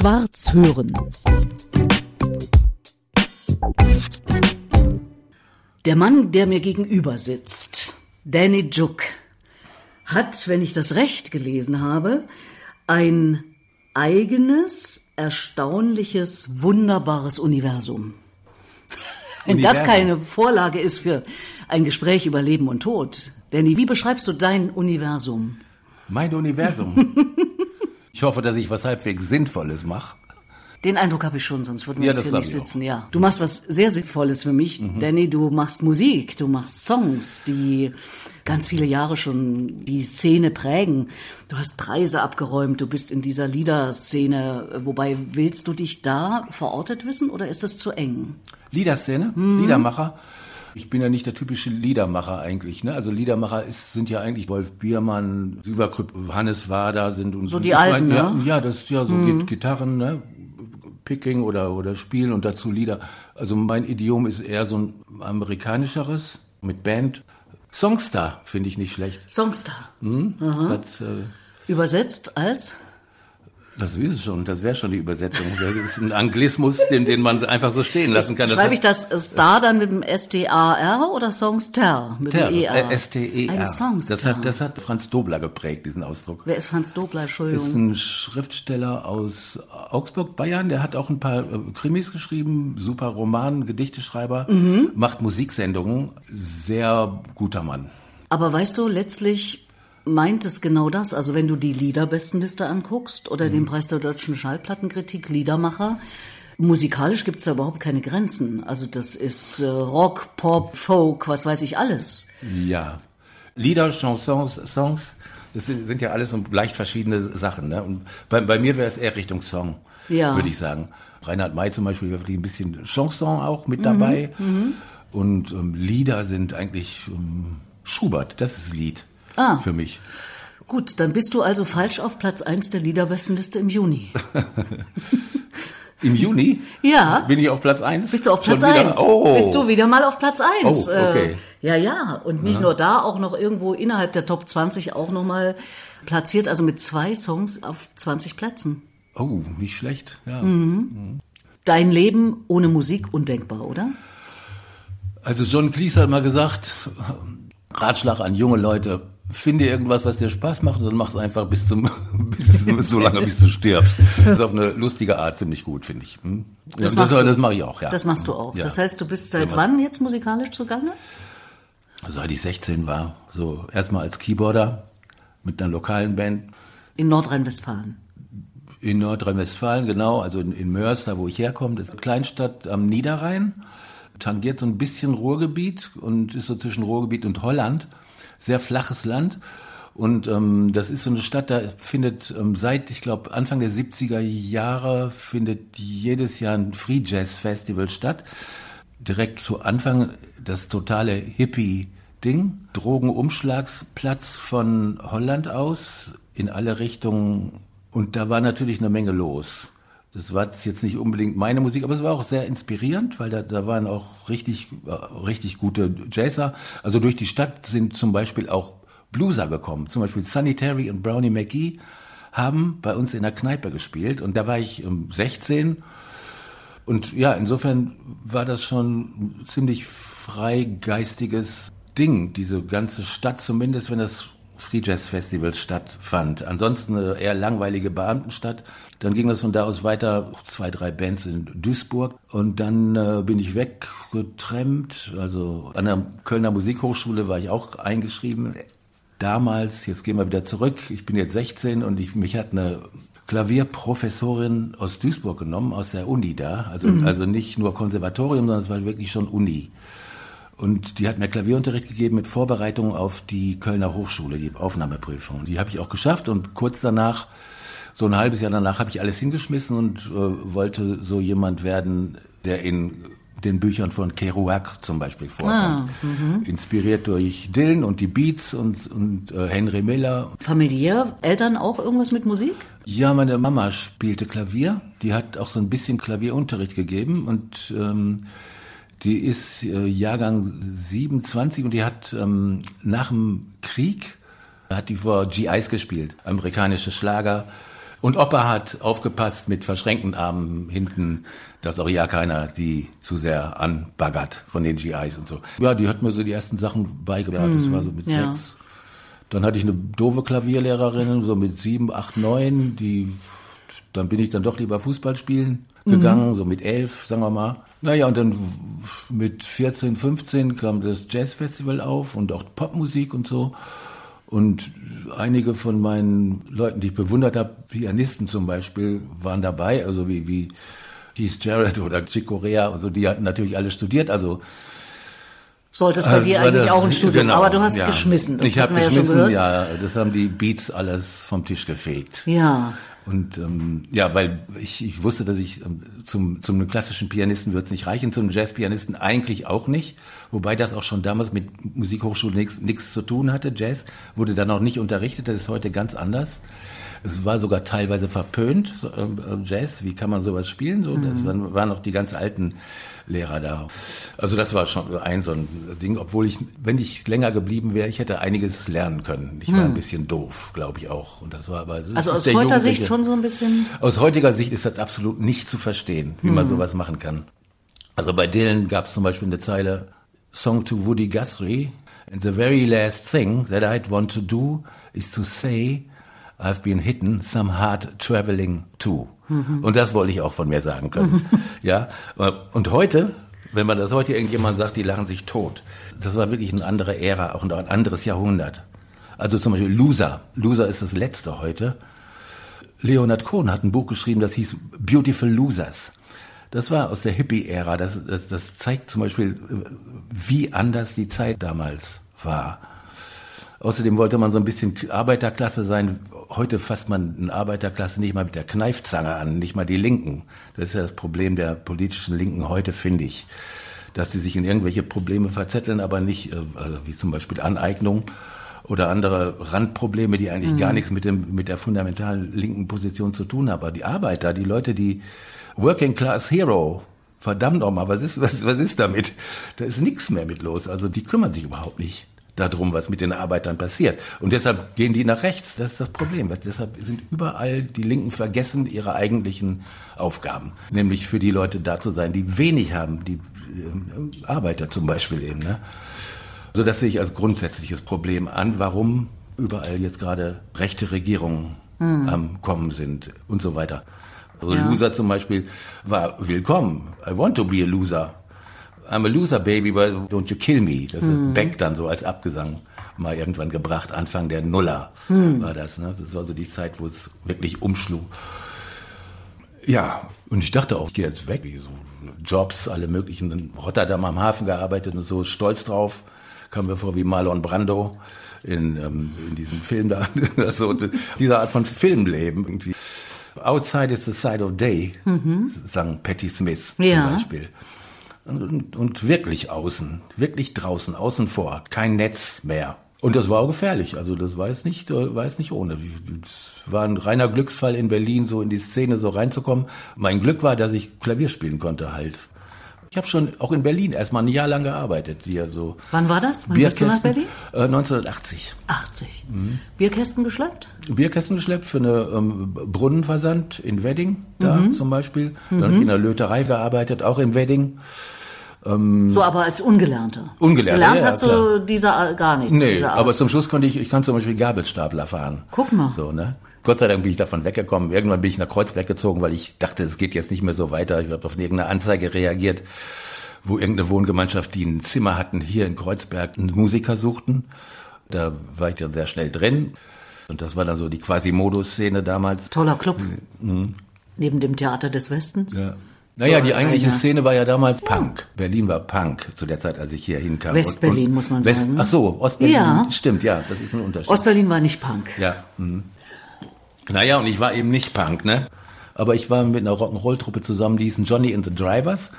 Schwarz hören. Der Mann, der mir gegenüber sitzt, Danny Juk, hat, wenn ich das recht gelesen habe, ein eigenes, erstaunliches, wunderbares Universum. Wenn das keine Vorlage ist für ein Gespräch über Leben und Tod. Danny, wie beschreibst du dein Universum? Mein Universum. ich hoffe, dass ich was halbwegs Sinnvolles mache. Den Eindruck habe ich schon, sonst würden wir Ja, jetzt das hier nicht auch. sitzen. Ja, du machst was sehr Sinnvolles für mich, Mhm. Danny. Du machst Musik, du machst Songs, die ganz viele Jahre schon die Szene prägen. Du hast Preise abgeräumt, du bist in dieser Liederszene. Wobei willst du dich da verortet wissen oder ist das zu eng? Liederszene, Liedermacher. Ich bin ja nicht der typische Liedermacher eigentlich. Ne? Also Liedermacher ist, sind ja eigentlich Wolf Biermann, Süverkrüpp, Hannes Wader sind und So die ich Alten, ja, ne? ja, das ist ja so Git- Gitarren, ne? Picking oder oder Spielen und dazu Lieder. Also mein Idiom ist eher so ein amerikanischeres mit Band. Songstar finde ich nicht schlecht. Songstar. Das, äh, Übersetzt als? Das ist schon, das wäre schon die Übersetzung. Das ist ein Anglismus, den, den man einfach so stehen lassen kann. Das Schreibe ich das Star dann mit dem S-T-A-R oder Songster mit Ter, dem E-R? äh, S-T-E-R. Ein Songstar. Das hat, das hat Franz Dobler geprägt, diesen Ausdruck. Wer ist Franz Dobler? Das ist Entschuldigung. ein Schriftsteller aus Augsburg, Bayern. Der hat auch ein paar äh, Krimis geschrieben, super Roman, Gedichteschreiber, Mhm. macht Musiksendungen. Sehr guter Mann. Aber weißt du, letztlich meint es genau das. Also wenn du die Liederbestenliste anguckst oder Mhm. den Preis der deutschen Schallplattenkritik, Liedermacher, musikalisch gibt's da überhaupt keine Grenzen. Also das ist äh, Rock, Pop, Folk, was weiß ich alles. Ja. Lieder, Chansons, Songs, das sind, sind ja alles so leicht verschiedene Sachen. Ne? Und bei, bei mir wäre es eher Richtung Song, Ja. würde ich sagen. Reinhard May zum Beispiel wäre ein bisschen Chanson auch Mhm, mit dabei. Und ähm, Lieder sind eigentlich ähm, Schubert, das ist Lied Ah. für mich. Gut, dann bist du also falsch auf Platz eins der Liederbestenliste im Juni. Im Juni Ja. bin ich auf Platz eins. Bist du auf Platz wieder? eins? Oh. Bist du wieder mal auf Platz eins? Oh, okay. Äh, ja, ja. Und nicht nur da, auch noch irgendwo innerhalb der Top 20 auch nochmal platziert. Also mit zwei Songs auf 20 Plätzen. Oh, nicht schlecht. Ja. Mhm. Dein Leben ohne Musik undenkbar, oder? Also John Cleese hat mal gesagt, Ratschlag an junge Leute, finde irgendwas, was dir Spaß macht und dann mach es einfach bis zum, bis, so lange, bis du stirbst. Das ist auf eine lustige Art ziemlich gut, finde ich. Hm? Das das, das, du. mache ich auch, ja. Das machst du auch. Ja. Das heißt, du bist seit Ja, wann jetzt musikalisch zugange? Seit ich 16 war, so erstmal als Keyboarder mit einer lokalen Band In Nordrhein-Westfalen. in Nordrhein-Westfalen, genau, also in, in Mörs, da wo ich herkomme, das ist eine Kleinstadt am Niederrhein, tangiert so ein bisschen Ruhrgebiet und ist so zwischen Ruhrgebiet und Holland, sehr flaches Land. Und ähm, das ist so eine Stadt, da findet ähm, seit, ich glaube, Anfang der 70er Jahre findet jedes Jahr ein Free Jazz Festival statt. Direkt zu Anfang das totale Hippie-Ding. Drogenumschlagsplatz von Holland aus in alle Richtungen. Und da war natürlich eine Menge los. Das war jetzt nicht unbedingt meine Musik, aber es war auch sehr inspirierend, weil da, da waren auch richtig, äh, richtig gute Jazzer. Also durch die Stadt sind zum Beispiel auch Blueser gekommen. Zum Beispiel Sanitary und Brownie McGee haben bei uns in der Kneipe gespielt. Und da war ich ähm, 16 und ja, insofern war das schon ziemlich freigeistiges Ding, diese ganze Stadt, zumindest wenn das Free Jazz Festival stattfand. Ansonsten eine eher langweilige Beamtenstadt. Dann ging das von da aus weiter, zwei, drei Bands in Duisburg. Und dann äh, bin ich weggetrennt. Also an der Kölner Musikhochschule war ich auch eingeschrieben. Damals, jetzt gehen wir wieder zurück, ich bin jetzt 16 und ich, mich hat eine Klavierprofessorin aus Duisburg genommen, aus der Uni da. Also, also nicht nur Konservatorium, sondern es war wirklich schon Uni. Und die hat mir Klavierunterricht gegeben mit Vorbereitung auf die Kölner Hochschule, die Aufnahmeprüfung. Die habe ich auch geschafft und kurz danach, so ein halbes Jahr danach, habe ich alles hingeschmissen und äh, wollte so jemand werden, der in den Büchern von Kerouac zum Beispiel vorkommt. Inspiriert durch Dylan und die Beats und, und äh, Henry Miller. Familiär? Eltern auch irgendwas mit Musik? Ja, meine Mama spielte Klavier. Die hat auch so ein bisschen Klavierunterricht gegeben und ähm, die ist äh, Jahrgang 27 und die hat ähm, nach dem Krieg hat die vor GIs gespielt, amerikanische Schlager. Und Opa hat aufgepasst mit verschränkten Armen hinten, dass auch ja keiner die zu sehr anbaggert von den GIs und so. Ja, die hat mir so die ersten Sachen beigebracht. das war so mit ja. sechs. Dann hatte ich eine doofe Klavierlehrerin, so mit sieben, acht, neun, die, dann bin ich dann doch lieber Fußball spielen gegangen, so mit elf, sagen wir mal. Naja, und dann mit 14, 15 kam das Jazzfestival auf und auch Popmusik und so. Und einige von meinen Leuten, die ich bewundert habe, Pianisten zum Beispiel, waren dabei, also wie, wie Keith Jarrett oder Chick Corea und so, die hatten natürlich alle studiert, also Sollte es bei also dir eigentlich das- auch ein Studium, genau, aber du hast ja. geschmissen. Das ich habe ja geschmissen, gehört. ja, das haben die Beats alles vom Tisch gefegt. Ja. Und ähm, ja, weil ich, ich wusste, dass ich ähm, zum, zum klassischen Pianisten wird es nicht reichen, zum Jazzpianisten eigentlich auch nicht. Wobei das auch schon damals mit Musikhochschule nichts zu tun hatte. Jazz wurde dann auch nicht unterrichtet, das ist heute ganz anders. Es war sogar teilweise verpönt, äh, Jazz, wie kann man sowas spielen? So, das waren, waren noch die ganz alten Lehrer da. Also das war schon ein so ein Ding, obwohl ich, wenn ich länger geblieben wäre, ich hätte einiges lernen können. Ich war ein bisschen doof, glaube ich auch. Und das war aber das Also aus heutiger Sicht Jugendliche- schon so ein bisschen. aus heutiger Sicht ist das absolut nicht zu verstehen, wie Hm. man sowas machen kann. Also bei Dylan gab es zum Beispiel eine Zeile, Song to Woody Guthrie, and the very last thing that I'd want to do is to say, I've been hidden some hard traveling too. Mhm. Und das wollte ich auch von mir sagen können. ja. Und heute, wenn man das heute irgendjemand sagt, die lachen sich tot. Das war wirklich eine andere Ära, auch ein anderes Jahrhundert. Also zum Beispiel Loser. Loser ist das letzte heute. Leonard Cohen hat ein Buch geschrieben, das hieß Beautiful Losers. Das war aus der Hippie-Ära. Das, das, das zeigt zum Beispiel, wie anders die Zeit damals war. Außerdem wollte man so ein bisschen Arbeiterklasse sein. Heute fasst man eine Arbeiterklasse nicht mal mit der Kneifzange an, nicht mal die Linken. Das ist ja das Problem der politischen Linken heute, finde ich. Dass sie sich in irgendwelche Probleme verzetteln, aber nicht, äh, also wie zum Beispiel Aneignung oder andere Randprobleme, die eigentlich gar nichts mit, dem, mit der fundamentalen linken Position zu tun haben. Aber die Arbeiter, die Leute, die Working Class Hero, verdammt nochmal, was ist, was, was ist damit? Da ist nichts mehr mit los. Also die kümmern sich überhaupt nicht darum, was mit den Arbeitern passiert. Und deshalb gehen die nach rechts. Das ist das Problem. Was- Deshalb sind überall die Linken vergessen ihre eigentlichen Aufgaben. Nämlich für die Leute da zu sein, die wenig haben, die ähm, Arbeiter zum Beispiel eben. Ne? So, das sehe ich als grundsätzliches Problem an, warum überall jetzt gerade rechte Regierungen am Kommen sind und so weiter. Also Ja. Loser zum Beispiel war willkommen. I want to be a loser. I'm a loser, baby, but don't you kill me. Das ist Beck dann so als Abgesang mal irgendwann gebracht. Anfang der Nuller war das. Ne? Das war so die Zeit, wo es wirklich umschlug. Ja, und ich dachte auch, ich gehe jetzt weg. So Jobs, alle möglichen. In Rotterdam am Hafen gearbeitet und so, stolz drauf. Kam mir vor wie Marlon Brando in, ähm, in diesem Film da. Das so, diese Art von Filmleben irgendwie. Outside is the side of day, sang Patti Smith zum Ja. Beispiel. Und, und, und wirklich außen, wirklich draußen, außen vor, kein Netz mehr. Und das war auch gefährlich. Also das war jetzt nicht, äh, war jetzt nicht ohne. Es war ein reiner Glücksfall in Berlin, so in die Szene so reinzukommen. Mein Glück war, dass ich Klavier spielen konnte halt. Ich habe schon auch in Berlin erstmal ein Jahr lang gearbeitet, hier so. Wann war das? Wann bist du nach Berlin? äh, 1980. 80. Mhm. Bierkästen geschleppt? Bierkästen geschleppt für eine ähm, Brunnenversand in Wedding, da Mhm. zum Beispiel. Dann ich in der Löterei gearbeitet, auch in Wedding. So, aber als Ungelernter. Mhm. Ungelernter, Gelernt ja, hast klar. du dieser gar nichts. Nee, aber zum Schluss konnte ich, ich kann zum Beispiel Gabelstapler fahren. Guck mal. So, ne? Gott sei Dank bin ich davon weggekommen. Irgendwann bin ich nach Kreuzberg gezogen, weil ich dachte, es geht jetzt nicht mehr so weiter. Ich habe auf irgendeine Anzeige reagiert, wo irgendeine Wohngemeinschaft, die ein Zimmer hatten, hier in Kreuzberg einen Musiker suchten. Da war ich dann sehr schnell drin. Und das war dann so die Quasimodo-Szene damals. Toller Club. Neben dem Theater des Westens. Mhm. Ja. Naja, So, die eigentliche ja. Szene war ja damals Punk. Berlin war Punk zu der Zeit, als ich hier hinkam. Westberlin, muss man West, sagen? Ach so, Ostberlin. Ja. Stimmt, ja, das ist ein Unterschied. Ostberlin war nicht Punk. Ja. Mhm. Naja, und ich war eben nicht Punk, ne? Aber ich war mit einer Rock'n'Roll-Truppe zusammen, die hießen Johnny and the Drivers.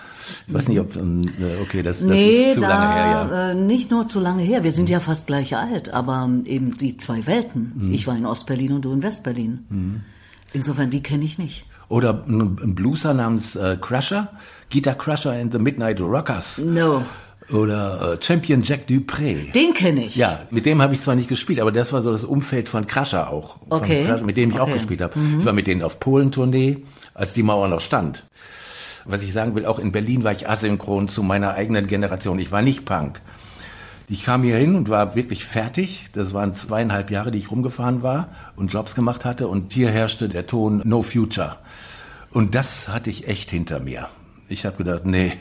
Ich weiß nicht, ob, ähm, äh, okay, das, das nee, ist zu da, lange her, ja. äh, nicht nur zu lange her. Wir sind ja fast gleich alt, aber ähm, eben die zwei Welten. Mhm. Ich war in Ostberlin und du in Westberlin. Insofern, die kenne ich nicht. Oder ein Blueser namens äh, Crusher, Guitar Crusher and the Midnight Rockers. No. Oder äh, Champion Jack Dupré. Den kenne ich. Ja, mit dem habe ich zwar nicht gespielt, aber das war so das Umfeld von Crusher auch. Okay. Crusher, mit dem ich auch Okay. Mhm. gespielt habe. Ich war mit denen auf Polentournee, als die Mauer noch stand. Was ich sagen will, auch in Berlin war ich asynchron zu meiner eigenen Generation. Ich war nicht Punk. Ich kam hier hin und war wirklich fertig. Das waren zweieinhalb Jahre, die ich rumgefahren war und Jobs gemacht hatte. Und hier herrschte der Ton No Future. Und das hatte ich echt hinter mir. Ich habe gedacht, nee.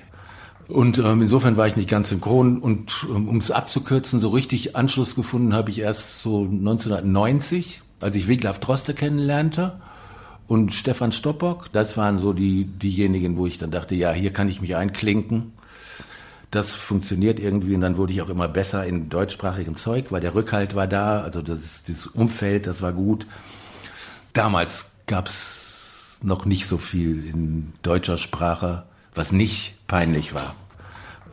Und ähm, insofern war ich nicht ganz synchron. Und ähm, um es abzukürzen, so richtig Anschluss gefunden habe ich erst so 1990, als ich Wiglaf Droste kennenlernte und Stefan Stoppock. Das waren so die diejenigen, wo ich dann dachte, ja, hier kann ich mich einklinken. Das funktioniert irgendwie und dann wurde ich auch immer besser in deutschsprachigem Zeug, weil der Rückhalt war da, also das, das Umfeld, das war gut. Damals gab's noch nicht so viel in deutscher Sprache, was nicht peinlich war.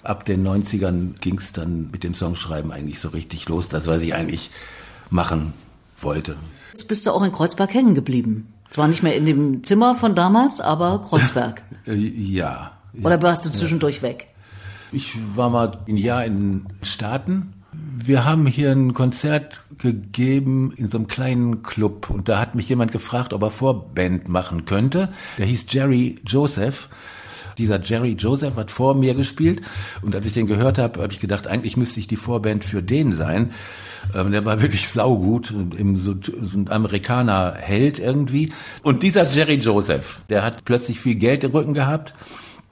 Ab den 90ern ging's dann mit dem Songschreiben eigentlich so richtig los, das, was ich eigentlich machen wollte. Jetzt bist du auch in Kreuzberg hängen geblieben. Zwar nicht mehr in dem Zimmer von damals, aber Kreuzberg. Äh, ja. ja. Oder warst du zwischendurch weg? Ich war mal ein Jahr in den Staaten. Wir haben hier ein Konzert gegeben in so einem kleinen Club und da hat mich jemand gefragt, ob er Vorband machen könnte. Der hieß Jerry Joseph. Dieser Jerry Joseph hat vor mir gespielt und als ich den gehört habe, habe ich gedacht, eigentlich müsste ich die Vorband für den sein. Ähm, der war wirklich saugut, im, so, so ein Amerikaner-Held irgendwie. Und dieser Jerry Joseph, der hat plötzlich viel Geld im Rücken gehabt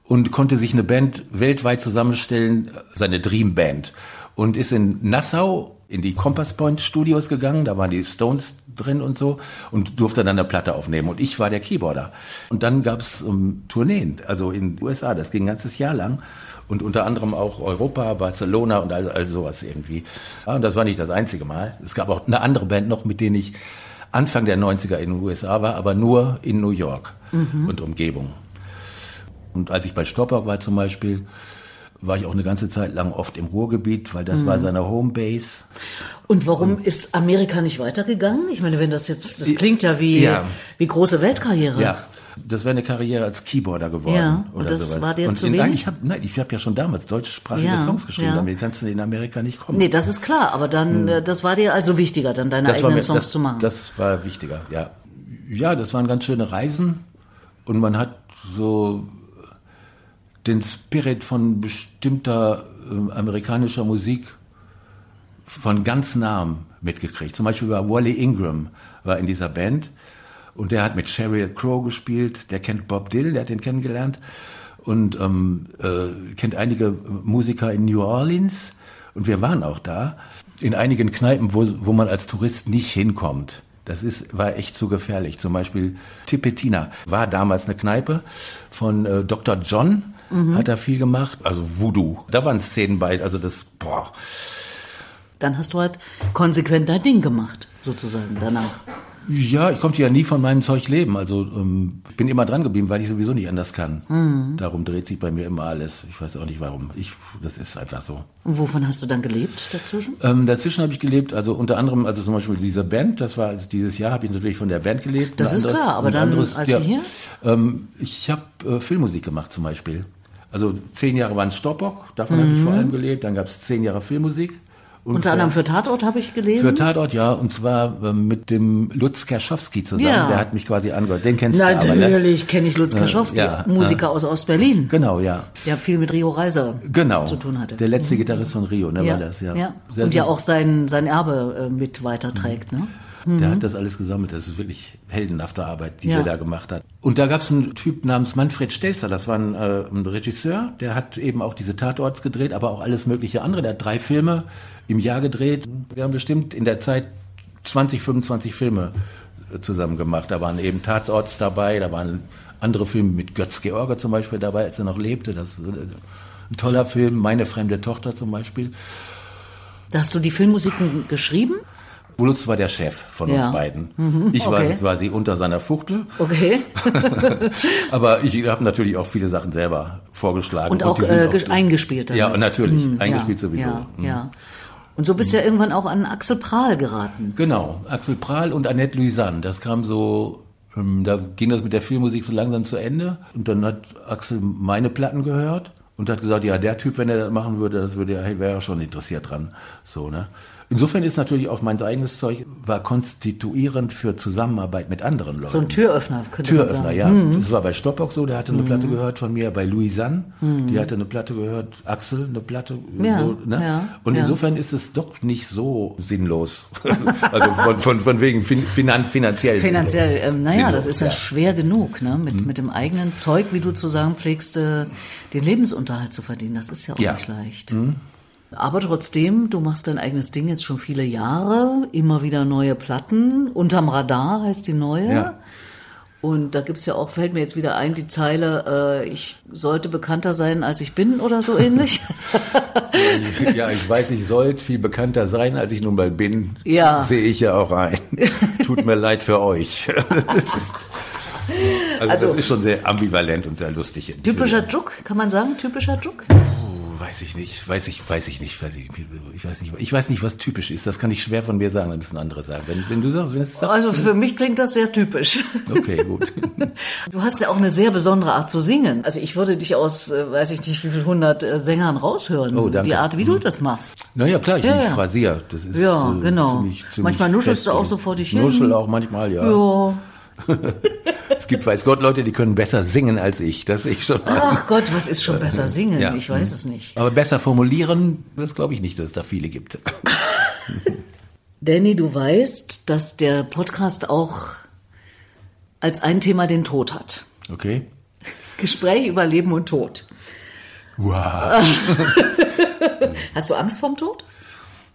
und konnte sich eine Band weltweit zusammenstellen, seine Dream Band. Und ist in Nassau in die Compass Point Studios gegangen, da waren die Stones drin und so und durfte dann eine Platte aufnehmen. Und ich war der Keyboarder. Und dann gab's um, Tourneen, also in den USA, das ging ein ganzes Jahr lang. Und unter anderem auch Europa, Barcelona und all, all sowas irgendwie. Ja, und das war nicht das einzige Mal. Es gab auch eine andere Band noch, mit denen ich Anfang der 90er in den USA war, aber nur in New York und Umgebung. Und als ich bei Stoppock war zum Beispiel, war ich auch eine ganze Zeit lang oft im Ruhrgebiet, weil das war seine Homebase. Und warum ist Amerika nicht weitergegangen? Ich meine, wenn das jetzt, das klingt ja wie, Ja. wie große Weltkarriere. Ja, das wäre eine Karriere als Keyboarder geworden. Ja, und oder das sowas. war dir und zu in, wenig? Nein, ich habe hab ja schon damals deutschsprachige Ja, Songs geschrieben, ja. damit kannst du in Amerika nicht kommen. Nee, das ist klar, aber dann, äh, das war dir also wichtiger, dann deine das eigenen mir, Songs das, zu machen. Das war wichtiger, ja. Ja, das waren ganz schöne Reisen und man hat so den Spirit von bestimmter äh, amerikanischer Musik von ganz nahem mitgekriegt. Zum Beispiel war Wally Ingram war in dieser Band und der hat mit Sheryl Crow gespielt. Der kennt Bob Dylan, der hat den kennengelernt und ähm, äh, kennt einige Musiker in New Orleans und wir waren auch da in einigen Kneipen, wo, wo man als Tourist nicht hinkommt. Das ist, war echt zu gefährlich. Zum Beispiel Tipetina war damals eine Kneipe von äh, Dr. John, hat er viel gemacht, also Voodoo. Da waren Szenen bei, also das, boah, Dann hast du halt konsequent dein Ding gemacht, sozusagen, danach. Ja, ich konnte ja nie von meinem Zeug leben. Also ähm, ich bin immer dran geblieben, weil ich sowieso nicht anders kann. Darum dreht sich bei mir immer alles. Ich weiß auch nicht warum. Ich, das ist einfach so. Und wovon hast du dann gelebt dazwischen? Ähm, dazwischen habe ich gelebt, also unter anderem, also zum Beispiel diese Band, das war also dieses Jahr habe ich natürlich von der Band gelebt. Das ist anderes- klar, aber dann, anderes- als ja, hier? Ähm, ich habe äh, Filmmusik gemacht zum Beispiel. Also zehn Jahre waren Stoppock, davon habe ich vor allem gelebt. Dann gab es zehn Jahre Filmmusik. Und Unter anderem für Tatort habe ich gelesen. Für Tatort, ja, und zwar ähm, mit dem Lutz Kerschowski zusammen. Ja. Der hat mich quasi angehört. Den kennst du aber, ne? Natürlich kenne ich Lutz Kaschowski, ja, Musiker aus Ostberlin, Genau, ja. der viel mit Rio Reiser Genau. zu tun hatte. Der letzte Gitarrist von Rio, ne, ja, war das, ja. ja. Und ja auch sein, sein Erbe äh, mit weiterträgt. Ne? Der hat das alles gesammelt. Das ist wirklich heldenhafte Arbeit, die Ja. der da gemacht hat. Und da gab es einen Typ namens Manfred Stelzer. Das war ein, äh, ein Regisseur. Der hat eben auch diese Tatorts gedreht, aber auch alles mögliche andere. Der hat drei Filme im Jahr gedreht. Wir haben bestimmt in der Zeit 20, 25 Filme äh, zusammen gemacht. Da waren eben Tatorts dabei. Da waren andere Filme mit Götz George zum Beispiel dabei, als er noch lebte. Das ist äh, ein toller Film. Meine fremde Tochter zum Beispiel. Da hast du die Filmmusiken geschrieben? Lutz war der Chef von Ja. uns beiden. Ich war okay. quasi unter seiner Fuchtel. Okay. Aber ich habe natürlich auch viele Sachen selber vorgeschlagen. Und auch, die sind äh, ges- eingespielt damit. Ja, und natürlich. Hm, eingespielt ja, sowieso. Ja, Hm. ja. Und so bist du ja irgendwann auch an Axel Prahl geraten. Genau. Axel Prahl und Annette Louisanne. Das kam so, ähm, da ging das mit der Filmmusik so langsam zu Ende. Und dann hat Axel meine Platten gehört und hat gesagt, ja, der Typ, wenn er das machen würde, das würde wäre er schon interessiert dran. So, ne? Insofern ist natürlich auch mein eigenes Zeug war konstituierend für Zusammenarbeit mit anderen Leuten. So ein Türöffner, könnte Türöffner, man sagen. ja. Mhm. Das war bei Stoppock so, der hatte eine Platte gehört von mir, bei Louisanne, die hatte eine Platte gehört, Axel eine Platte. Mhm. Ja, so, ne? ja, Und ja. insofern ist es doch nicht so sinnlos. also von, von, von wegen fin finan finanziell. Finanziell, ähm, naja, das Sinnlos, ist ja, ja. Mhm. schwer genug, ne? mit, mit dem eigenen Zeug, wie du zu sagen pflegst, äh, den Lebensunterhalt zu verdienen. Das ist ja auch Ja. Mhm. nicht leicht. Aber trotzdem, du machst dein eigenes Ding jetzt schon viele Jahre, immer wieder neue Platten. Unterm Radar heißt die neue. Ja. Und da gibt's ja auch, fällt mir jetzt wieder ein, die Zeile, äh, ich sollte bekannter sein, als ich bin oder so ähnlich. Ja, ich weiß, ich sollte viel bekannter sein, als ich nun mal bin. Ja. Sehe ich ja auch ein. Tut mir leid für euch. Das also, Also- das ist schon sehr ambivalent und sehr lustig. Typischer Juck, kann man sagen? Typischer Juck? Oh, weiß ich nicht, weiß ich, weiß ich nicht, weiß ich, ich weiß nicht, ich weiß nicht, was typisch ist. Das kann ich schwer von mir sagen, da müssen andere sagen. Wenn, wenn du sagst, wenn es sagst, Also für mich klingt das sehr typisch. okay, gut. Du hast ja auch eine sehr besondere Art zu singen. Also ich würde dich aus, äh, weiß ich nicht, wie viel hundert äh, Sängern raushören. Oh, danke. Die Art, wie du das machst. Naja, klar, ich Ja, bin ja. Frasier. Das ist, Ja, äh, genau. ziemlich- ziemlich Manchmal nuschelst fest du auch so vor dich hin. Nuschel auch manchmal, ja. Ja. Es gibt, weiß Gott, Leute, die können besser singen als ich. Das sehe ich schon. Ach Gott, was ist schon besser singen? Ja. Ich weiß es nicht. Aber besser formulieren, das glaube ich nicht, dass es da viele gibt. Danny, du weißt, dass der Podcast auch als ein Thema den Tod hat. Okay? Gespräch über Leben und Tod. Wow. Hast du Angst vorm Tod?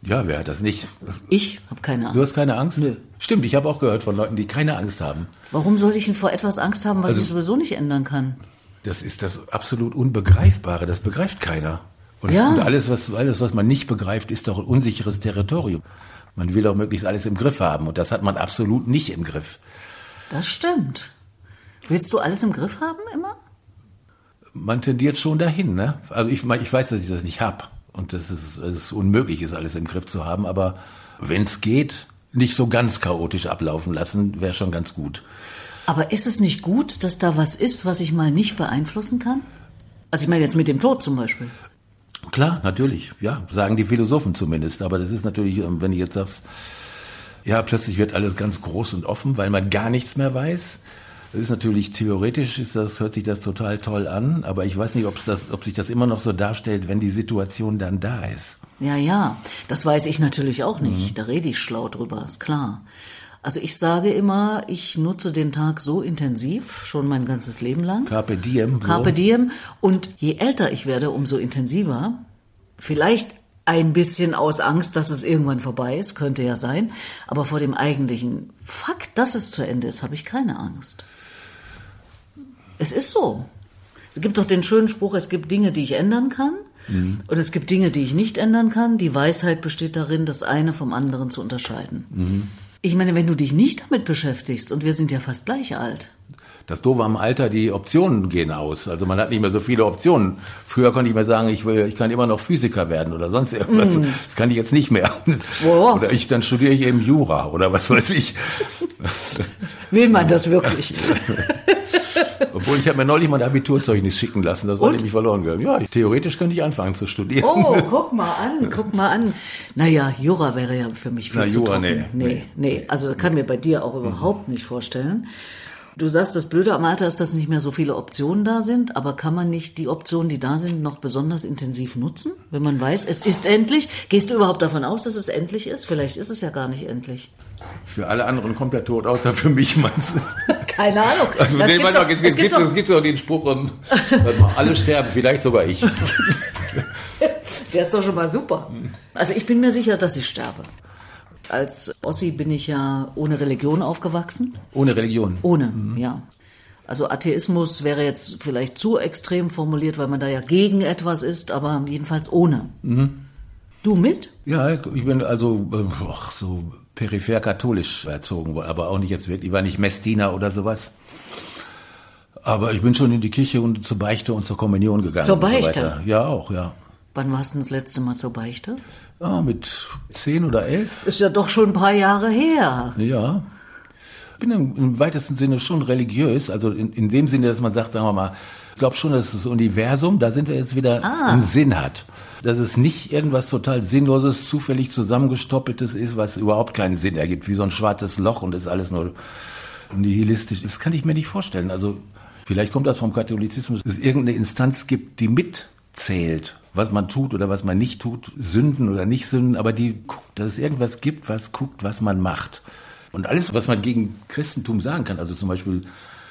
Ja, wer hat das nicht? Ich habe keine Angst. Du hast keine Angst? Nö. Stimmt, ich habe auch gehört von Leuten, die keine Angst haben. Warum sollte ich denn vor etwas Angst haben, was Also- ich sowieso nicht ändern kann? Das ist das absolut Unbegreifbare. Das begreift keiner. Und, Ja. und alles, was, alles, was man nicht begreift, ist doch ein unsicheres Territorium. Man will doch möglichst alles im Griff haben. Und das hat man absolut nicht im Griff. Das stimmt. Willst du alles im Griff haben immer? Man tendiert schon dahin. Ne? Also ich, ich weiß, dass ich das nicht hab und dass es, dass es unmöglich ist, alles im Griff zu haben. Aber wenn es geht, nicht so ganz chaotisch ablaufen lassen, wäre schon ganz gut. Aber ist es nicht gut, dass da was ist, was ich mal nicht beeinflussen kann? Also ich meine jetzt mit dem Tod zum Beispiel. Klar, natürlich, ja, sagen die Philosophen zumindest. Aber das ist natürlich, ähm, wenn ich jetzt sagst, ja, plötzlich wird alles ganz groß und offen, weil man gar nichts mehr weiß. Das ist natürlich theoretisch, ist das, hört sich das total toll an, aber ich weiß nicht, ob's das, ob sich das immer noch so darstellt, wenn die Situation dann da ist. Ja, ja, das weiß ich natürlich auch Mhm. nicht. Da rede ich schlau drüber, ist klar. Also ich sage immer, ich nutze den Tag so intensiv, schon mein ganzes Leben lang. Carpe diem. Carpe diem. Und je älter ich werde, umso intensiver. Vielleicht ein bisschen aus Angst, dass es irgendwann vorbei ist, könnte ja sein. Aber vor dem eigentlichen Fakt, dass es zu Ende ist, habe ich keine Angst. Es ist so. Es gibt doch den schönen Spruch, es gibt Dinge, die ich ändern kann. Und es gibt Dinge, die ich nicht ändern kann. Die Weisheit besteht darin, das eine vom anderen zu unterscheiden. Ich meine, wenn du dich nicht damit beschäftigst, und wir sind ja fast gleich alt, Das Doofe am Alter, die Optionen gehen aus. Also man hat nicht mehr so viele Optionen. Früher konnte ich mir sagen, ich will, ich kann immer noch Physiker werden oder sonst irgendwas. Das kann ich jetzt nicht mehr. Boah. Oder ich, dann studiere ich eben Jura oder was weiß ich. will man das wirklich? Obwohl ich habe mir neulich mein Abiturzeugnis schicken lassen, das war Und? nämlich verloren gegangen. Ja, theoretisch könnte ich anfangen zu studieren. Oh, guck mal an, guck mal an. Naja, Jura wäre ja für mich viel Na, zu Jura, trocken. nee, nee, nee. Also kann mir bei dir auch überhaupt nicht vorstellen. Du sagst, das Blöde am Alter ist, dass nicht mehr so viele Optionen da sind, aber kann man nicht die Optionen, die da sind, noch besonders intensiv nutzen? Wenn man weiß, es ist endlich. Gehst du überhaupt davon aus, dass es endlich ist? Vielleicht ist es ja gar nicht endlich. Für alle anderen kommt der Tod, außer für mich, meinst du? Keine Ahnung. Also, nee, gibt doch- es gibt gibt es doch- gibt doch den Spruch, um, warte mal, alle sterben, vielleicht sogar ich. Der ist doch schon mal super. Also ich bin mir sicher, dass ich sterbe. Als Ossi bin ich ja ohne Religion aufgewachsen. Ohne Religion. Ohne, ja. Also Atheismus wäre jetzt vielleicht zu extrem formuliert, weil man da ja gegen etwas ist, aber jedenfalls ohne. Du mit? Ja, ich bin also äh, ach, so peripher katholisch erzogen worden, aber auch nicht jetzt wirklich, ich war nicht Messdiener oder sowas. Aber ich bin schon in die Kirche und zur Beichte und zur Kommunion gegangen. Zur so Beichte? weiter. ja, auch, ja. Wann warst du das letzte Mal zur Beichte? ja. Mit zehn oder elf, Ist ja doch schon ein paar Jahre her. ja. Ich bin im, im weitesten Sinne schon religiös, also in, in dem Sinne, dass man sagt, sagen wir mal, glaube schon, dass das Universum, da sind wir jetzt wieder, Ah. einen Sinn hat. Dass es nicht irgendwas total Sinnloses, zufällig zusammengestoppeltes ist, was überhaupt keinen Sinn ergibt, wie so ein schwarzes Loch und ist alles nur nihilistisch. Das kann ich mir nicht vorstellen. Also vielleicht kommt das vom Katholizismus, dass es irgendeine Instanz gibt, die mitzählt, was man tut oder was man nicht tut, Sünden oder nicht Sünden, aber die guckt, dass es irgendwas gibt, was guckt, was man macht. Und alles, was man gegen Christentum sagen kann, also zum Beispiel,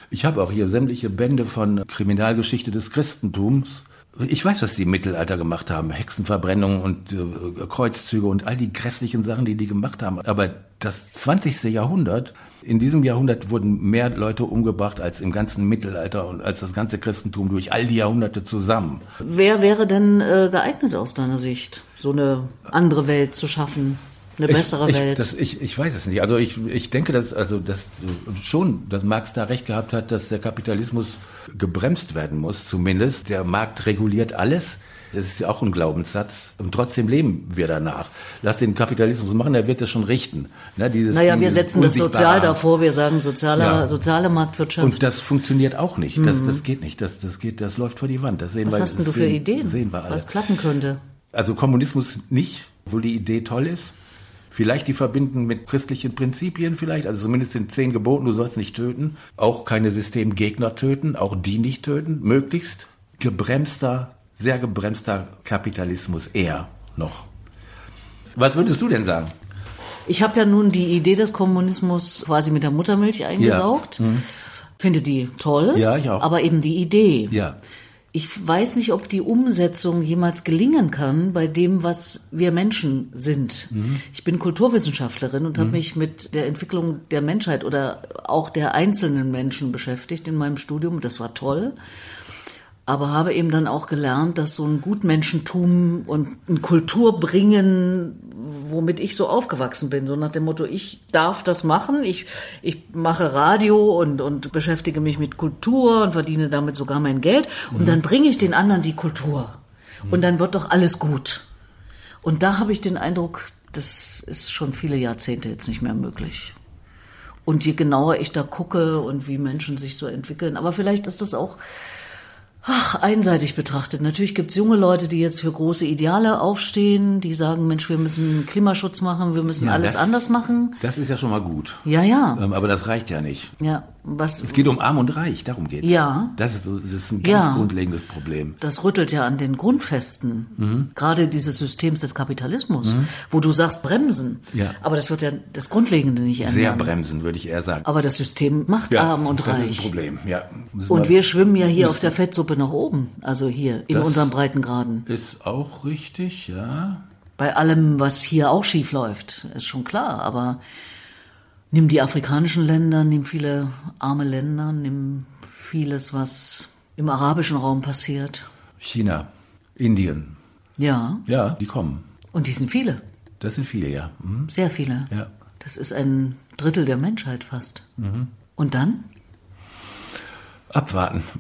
ich habe auch hier sämtliche Bände von Kriminalgeschichte des Christentums. Ich weiß, was die im Mittelalter gemacht haben. Hexenverbrennungen und äh, Kreuzzüge und all die grässlichen Sachen, die die gemacht haben. Aber das 20. Jahrhundert, in diesem Jahrhundert wurden mehr Leute umgebracht als im ganzen Mittelalter und als das ganze Christentum durch all die Jahrhunderte zusammen. Wer wäre denn äh, geeignet aus deiner Sicht, so eine andere Welt zu schaffen? Eine bessere ich, Welt? Ich, das, ich, ich weiß es nicht. Also ich, ich denke, dass also dass äh, schon, dass Marx da recht gehabt hat, dass der Kapitalismus gebremst werden muss. Zumindest der Markt reguliert alles. Das ist ja auch ein Glaubenssatz. Und trotzdem leben wir danach. Lass den Kapitalismus machen, der wird das schon richten. Ne, dieses, naja, wir dieses setzen das sozial davor, wir sagen soziale, Ja. soziale Marktwirtschaft. Und das funktioniert auch nicht. Das, das geht nicht. Das, das geht, das läuft vor die Wand. Das sehen Was wir, hast denn du für sehen, Ideen, Sehen wir alle. was klappen könnte? Also Kommunismus nicht, obwohl die Idee toll ist. Vielleicht die verbinden mit christlichen Prinzipien vielleicht, also zumindest in zehn Geboten, du sollst nicht töten, auch keine Systemgegner töten, auch die nicht töten, möglichst gebremster, sehr gebremster Kapitalismus eher noch. Was würdest du denn sagen? Ich habe ja nun die Idee des Kommunismus quasi mit der Muttermilch eingesaugt. Finde die toll. Ja, ich auch. Aber eben die Idee. Ja. Ich weiß nicht, ob die Umsetzung jemals gelingen kann bei dem, was wir Menschen sind. Ich bin Kulturwissenschaftlerin und habe mich mit der Entwicklung der Menschheit oder auch der einzelnen Menschen beschäftigt in meinem Studium. Das war toll. Aber habe eben dann auch gelernt, dass so ein Gutmenschentum und ein Kulturbringen, womit ich so aufgewachsen bin, so nach dem Motto, ich darf das machen, ich, ich mache Radio und, und beschäftige mich mit Kultur und verdiene damit sogar mein Geld und dann bringe ich den anderen die Kultur. Und dann wird doch alles gut. Und da habe ich den Eindruck, das ist schon viele Jahrzehnte jetzt nicht mehr möglich. Und je genauer ich da gucke und wie Menschen sich so entwickeln, aber vielleicht ist das auch ach, einseitig betrachtet. Natürlich gibt's junge Leute, die jetzt für große Ideale aufstehen, die sagen, Mensch, wir müssen Klimaschutz machen, wir müssen Ja, alles das- anders machen. Das ist ja schon mal gut. Ja, ja, Ähm, aber das reicht ja nicht. ja. Was, Es geht um Arm und Reich, darum geht's. Ja. Das ist, das ist ein ganz Ja. grundlegendes Problem. das rüttelt ja an den Grundfesten, Mhm. gerade dieses Systems des Kapitalismus, wo du sagst bremsen. Ja. Aber das wird ja das Grundlegende nicht ändern. Sehr bremsen, würde ich eher sagen. Aber das System macht arm und das reich. ist ein Problem. Ja. Müssen Und wir schwimmen ja hier auf der Fettsuppe nach oben, also hier in Das- unseren Breitengraden. Ist auch richtig, ja. Bei allem, was hier auch schief läuft, ist schon klar. Aber nimm die afrikanischen Länder, nimm viele arme Länder, nimm vieles, was im arabischen Raum passiert. China, Indien, Ja, ja, die kommen. und die sind viele, Das sind viele, ja. Mhm. sehr viele. Ja. Das ist ein Drittel der Menschheit fast. Und dann? Abwarten.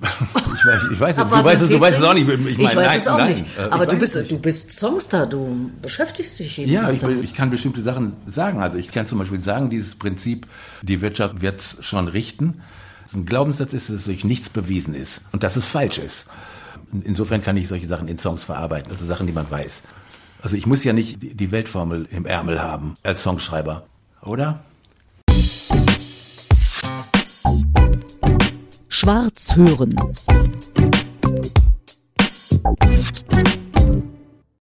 Ich weiß, ich weiß, es, du weißt es, du weißt es auch nicht. Ich, Ich, meine, weiß nein, es auch nein, nicht. äh, ich Aber du bist, nicht. du bist Songster, du beschäftigst dich jeden Ja, Tag ich, damit. ich kann bestimmte Sachen sagen. Also ich kann zum Beispiel sagen, dieses Prinzip, die Wirtschaft wird's schon richten. Ein Glaubenssatz ist, dass es durch nichts bewiesen ist und dass es falsch ist. Insofern kann ich solche Sachen in Songs verarbeiten, also Sachen, die man weiß. Also ich muss ja nicht die Weltformel im Ärmel haben als Songschreiber, oder? Schwarz hören.